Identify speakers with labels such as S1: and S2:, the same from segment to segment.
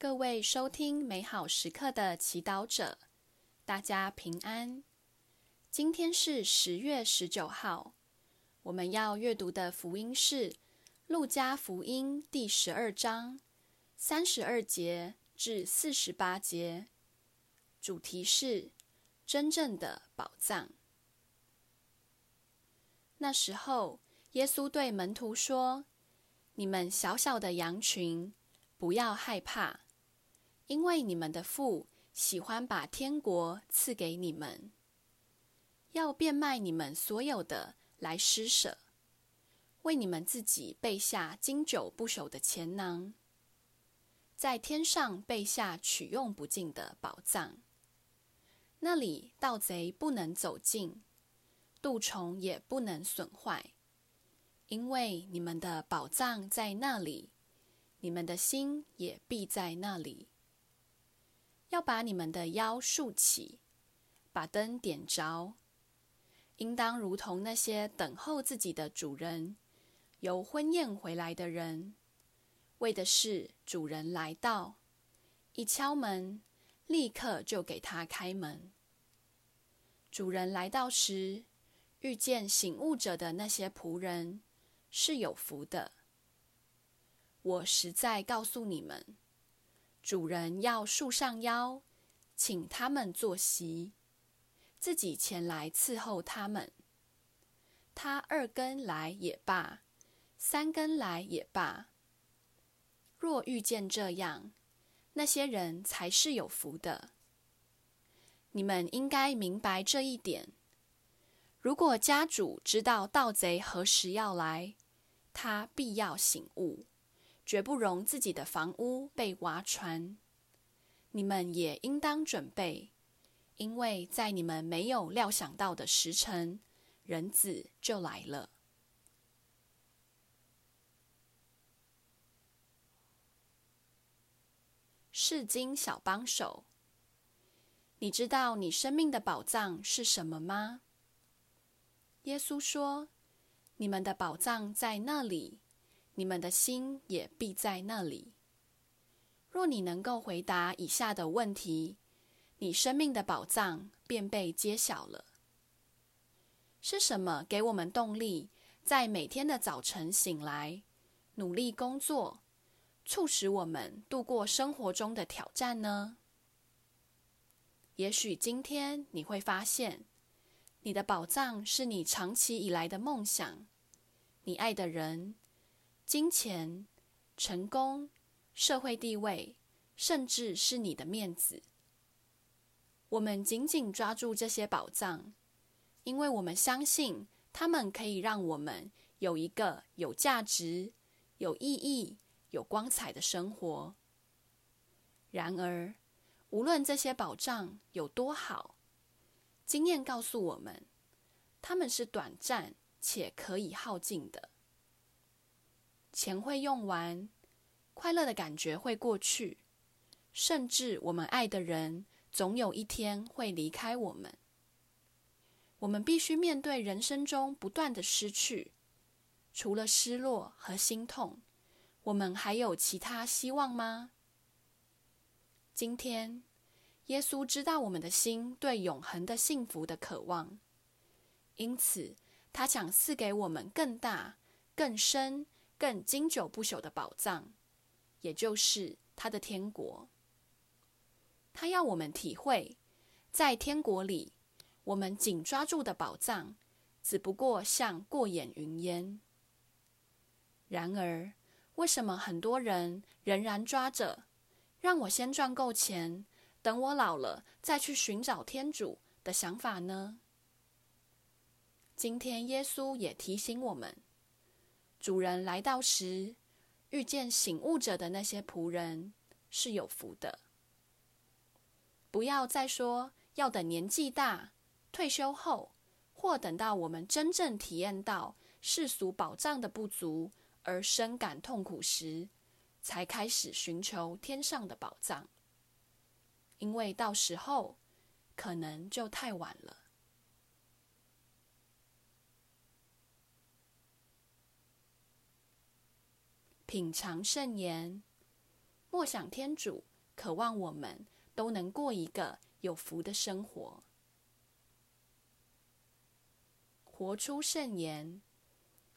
S1: 各位收听美好时刻的祈祷者，大家平安。今天是十月十九号，我们要阅读的福音是《路加福音》第十二章三十二节至四十八节，主题是真正的宝藏。那时候，耶稣对门徒说：“你们小小的羊群，不要害怕。”因为你们的父喜欢把天国赐给你们，要变卖你们所有的来施舍，为你们自己备下经久不朽的钱囊，在天上备下取用不尽的宝藏。那里盗贼不能走近，蠹虫也不能损坏，因为你们的宝藏在那里，你们的心也必在那里。要把你们的腰竖起，把灯点着，应当如同那些等候自己的主人由婚宴回来的人，为的是主人来到，一敲门，立刻就给他开门。主人来到时，遇见醒悟者的那些仆人是有福的。我实在告诉你们。主人要束上腰，请他们坐席，自己前来伺候他们。他二更来也罢，三更来也罢。若遇见这样，那些人才是有福的。你们应该明白这一点。如果家主知道盗贼何时要来，他必要醒悟。绝不容自己的房屋被挖穿。你们也应当准备，因为在你们没有料想到的时辰，人子就来了。世经小帮手，你知道你生命的宝藏是什么吗？耶稣说：“你们的宝藏在那里。”你们的心也必在那里。若你能够回答以下的问题，你生命的宝藏便被揭晓了。是什么给我们动力，在每天的早晨醒来，努力工作，促使我们度过生活中的挑战呢？也许今天你会发现，你的宝藏是你长期以来的梦想，你爱的人。金钱、成功、社会地位，甚至是你的面子，我们紧紧抓住这些宝藏，因为我们相信他们可以让我们有一个有价值、有意义、有光彩的生活。然而，无论这些宝藏有多好，经验告诉我们，他们是短暂且可以耗尽的。钱会用完，快乐的感觉会过去，甚至我们爱的人总有一天会离开我们。我们必须面对人生中不断的失去，除了失落和心痛，我们还有其他希望吗？今天，耶稣知道我们的心对永恒的幸福的渴望，因此他想赐给我们更大、更深。更经久不朽的宝藏，也就是他的天国。他要我们体会，在天国里，我们紧抓住的宝藏，只不过像过眼云烟。然而，为什么很多人仍然抓着“让我先赚够钱，等我老了再去寻找天主”的想法呢？今天，耶稣也提醒我们。主人来到时，遇见醒悟者的那些仆人是有福的。不要再说要等年纪大、退休后，或等到我们真正体验到世俗宝藏的不足而深感痛苦时，才开始寻求天上的宝藏，因为到时候可能就太晚了。品尝圣言，默想天主渴望我们都能过一个有福的生活，活出圣言。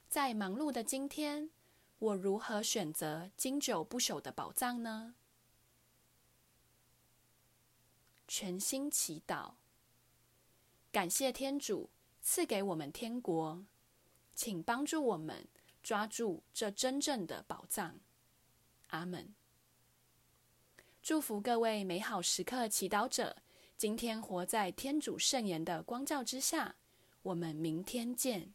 S1: 在忙碌的今天，我如何选择经久不朽的宝藏呢？全心祈祷，感谢天主赐给我们天国，请帮助我们抓住这真正的宝藏。阿门。祝福各位美好时刻祈祷者，今天活在天主圣言的光照之下。我们明天见。